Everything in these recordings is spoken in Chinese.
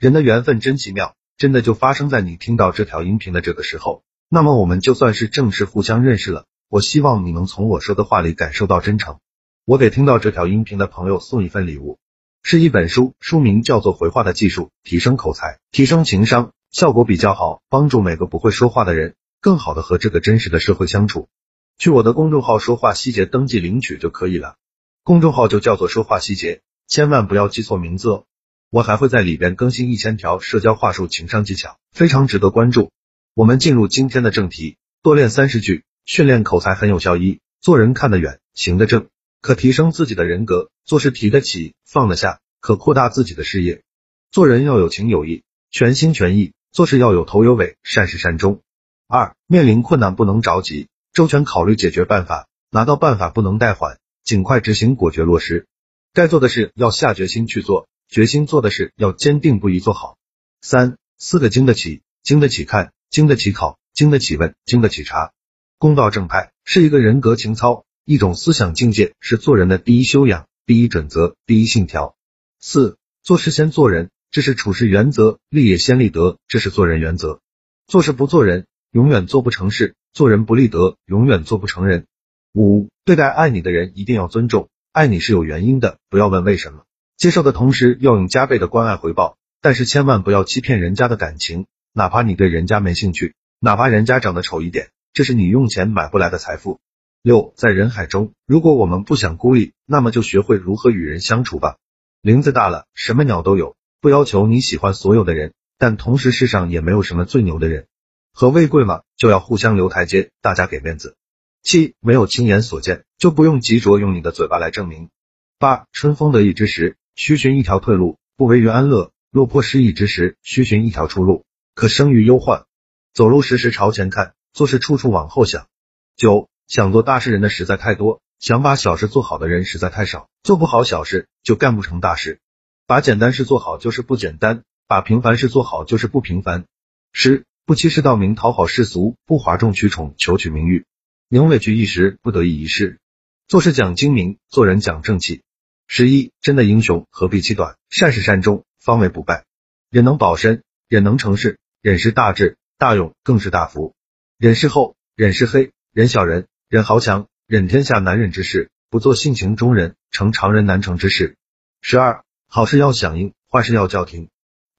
人的缘分真奇妙，真的就发生在你听到这条音频的这个时候。那么我们就算是正式互相认识了。我希望你能从我说的话里感受到真诚。我给听到这条音频的朋友送一份礼物，是一本书，书名叫做《回话的技术：提升口才，提升情商》，效果比较好，帮助每个不会说话的人更好的和这个真实的社会相处。去我的公众号“说话细节”登记领取就可以了。公众号就叫做“说话细节”，千万不要记错名字哦。我还会在里边更新一千条社交话术、情商技巧，非常值得关注。我们进入今天的正题，多练三十句。训练口才很有效。一做人看得远，行得正，可提升自己的人格；做事提得起，放得下，可扩大自己的事业。做人要有情有义，全心全意；做事要有头有尾，善始善终。二面临困难不能着急，周全考虑解决办法，拿到办法不能怠缓，尽快执行，果决落实。该做的事要下决心去做，决心做的事要坚定不移做好。三四个经得起，经得起看，经得起考，经得起问，经得起查。公道正派是一个人格情操，一种思想境界，是做人的第一修养、第一准则、第一信条。四做事先做人，这是处事原则；立业先立德，这是做人原则。做事不做人，永远做不成事；做人不立德，永远做不成人。五对待爱你的人一定要尊重，爱你是有原因的，不要问为什么。接受的同时要用加倍的关爱回报，但是千万不要欺骗人家的感情，哪怕你对人家没兴趣，哪怕人家长得丑一点。这是你用钱买不来的财富。六，在人海中，如果我们不想孤立，那么就学会如何与人相处吧。林子大了，什么鸟都有，不要求你喜欢所有的人，但同时世上也没有什么最牛的人。和魏贵嘛，就要互相留台阶，大家给面子。七，没有亲眼所见，就不用急着用你的嘴巴来证明。八，春风得意之时，须寻一条退路，不为于安乐；落魄失意之时，须寻一条出路，可生于忧患。走路时时朝前看。做事处处往后想。九，想做大事人的实在太多，想把小事做好的人实在太少。做不好小事，就干不成大事。把简单事做好就是不简单，把平凡事做好就是不平凡。十，不欺世盗名，讨好世俗，不哗众取宠，求取名誉。宁委屈一时，不得已一世。做事讲精明，做人讲正气。十一，真的英雄何必气短，善始善终，方为不败。忍能保身，忍能成事，忍是大智大勇，更是大福。忍是厚，忍是黑，忍小人，忍豪强，忍天下难忍之事，不做性情中人，成常人难成之事。十二，好事要响应，坏事要叫停。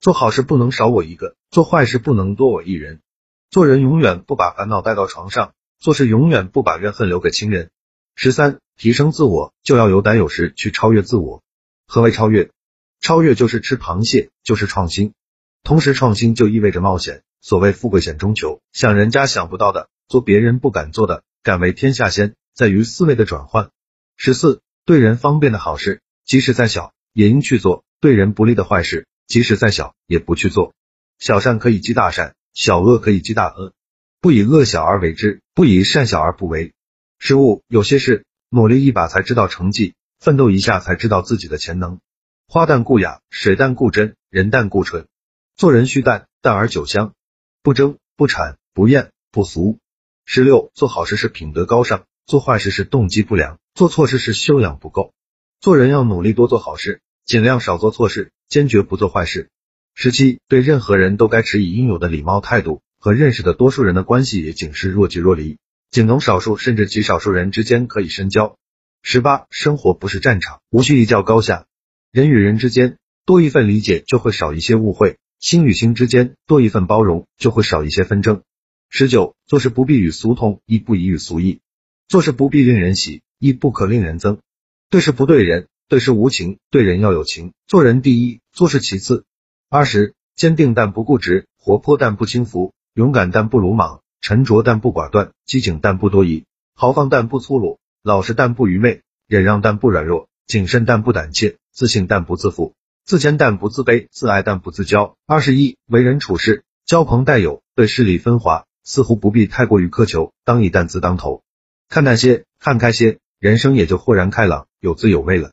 做好事不能少我一个，做坏事不能多我一人。做人永远不把烦恼带到床上，做事永远不把怨恨留给亲人。十三，提升自我就要有胆有识去超越自我。何为超越？超越就是吃螃蟹，就是创新。同时，创新就意味着冒险。所谓富贵险中求，想人家想不到的，做别人不敢做的，敢为天下先，在于思维的转换。十四，对人方便的好事，即使再小，也应去做；对人不利的坏事，即使再小，也不去做。小善可以积大善，小恶可以积大恶。不以恶小而为之，不以善小而不为。十五，有些事努力一把才知道成绩，奋斗一下才知道自己的潜能。花淡固雅，水淡固真，人淡固纯。做人须淡，淡而久香。不争不产不厌不俗。十六，做好事是品德高尚，做坏事是动机不良，做错事是修养不够。做人要努力多做好事，尽量少做错事，坚决不做坏事。十七，对任何人都该持以应有的礼貌态度，和认识的多数人的关系也仅是若即若离，仅同少数甚至极少数人之间可以深交。十八，生活不是战场，无需一较高下，人与人之间多一份理解，就会少一些误会。心与心之间多一份包容，就会少一些纷争。十九，做事不必与俗同，亦不宜与俗异；做事不必令人喜，亦不可令人憎。对事不对人，对事无情，对人要有情。做人第一，做事其次。二十，坚定但不固执，活泼但不轻浮，勇敢但不鲁莽，沉着但不寡断，机警但不多疑，豪放但不粗鲁，老实但不愚昧，忍让但不软弱，谨慎但不胆怯，自信但不自负。自谦但不自卑，自爱但不自骄。二十一，为人处事，交朋待友，对事理分华，似乎不必太过于苛求，当以淡字当头，看淡些，看开些，人生也就豁然开朗，有滋有味了。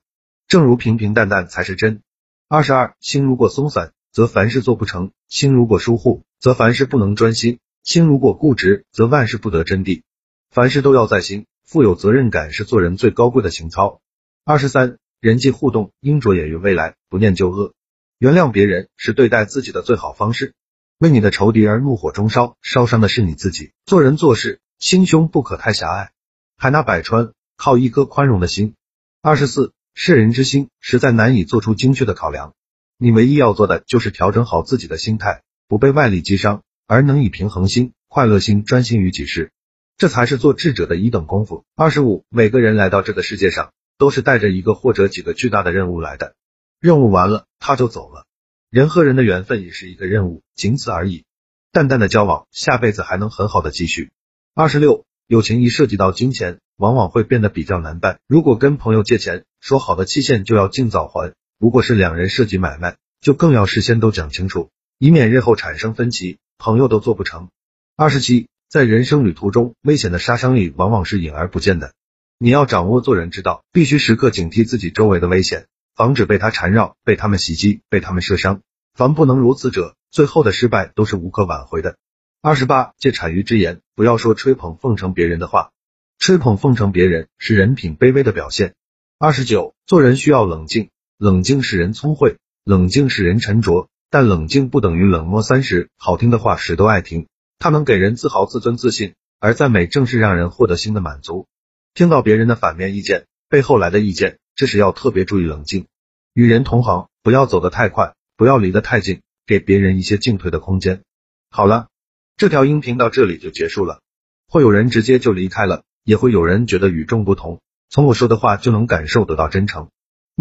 正如平平淡淡才是真。二十二，心如果松散，则凡事做不成；心如果疏忽，则凡事不能专心；心如果固执，则万事不得真谛。凡事都要在心，富有责任感是做人最高贵的情操。二十三。人际互动应着眼于未来，不念旧恶。原谅别人是对待自己的最好方式。为你的仇敌而怒火中烧，烧伤的是你自己。做人做事，心胸不可太狭隘。海纳百川，靠一颗宽容的心。二十四，世人之心实在难以做出精确的考量。你唯一要做的就是调整好自己的心态，不被外力击伤，而能以平衡心、快乐心专心于己事，这才是做智者的一等功夫。二十五，每个人来到这个世界上，都是带着一个或者几个巨大的任务来的，任务完了他就走了。人和人的缘分也是一个任务，仅此而已。淡淡的交往，下辈子还能很好的继续。二十六，友情一涉及到金钱，往往会变得比较难办。如果跟朋友借钱，说好的期限就要尽早还；如果是两人涉及买卖，就更要事先都讲清楚，以免日后产生分歧，朋友都做不成。二十七，在人生旅途中，危险的杀伤力往往是隐而不见的。你要掌握做人之道，必须时刻警惕自己周围的危险。防止被他缠绕，被他们袭击，被他们射伤。凡不能如此者，最后的失败都是无可挽回的。二十八，借谄谀之言，不要说吹捧奉承别人的话。吹捧奉承别人是人品卑微的表现。二十九，做人需要冷静，冷静使人聪慧，冷静使人沉着，但冷静不等于冷漠。三十，好听的话谁都爱听，它能给人自豪、自尊、自信，而赞美正是让人获得新的满足。听到别人的反面意见，背后来的意见。这时要特别注意冷静，与人同行不要走得太快，不要离得太近，给别人一些进退的空间。好了，这条音频到这里就结束了。会有人直接就离开了，也会有人觉得与众不同，从我说的话就能感受得到真诚。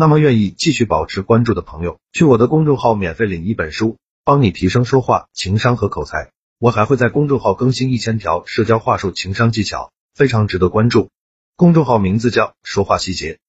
那么愿意继续保持关注的朋友，去我的公众号免费领一本书，帮你提升说话、情商和口才。我还会在公众号更新一千条社交话术、情商技巧，非常值得关注。公众号名字叫说话细节。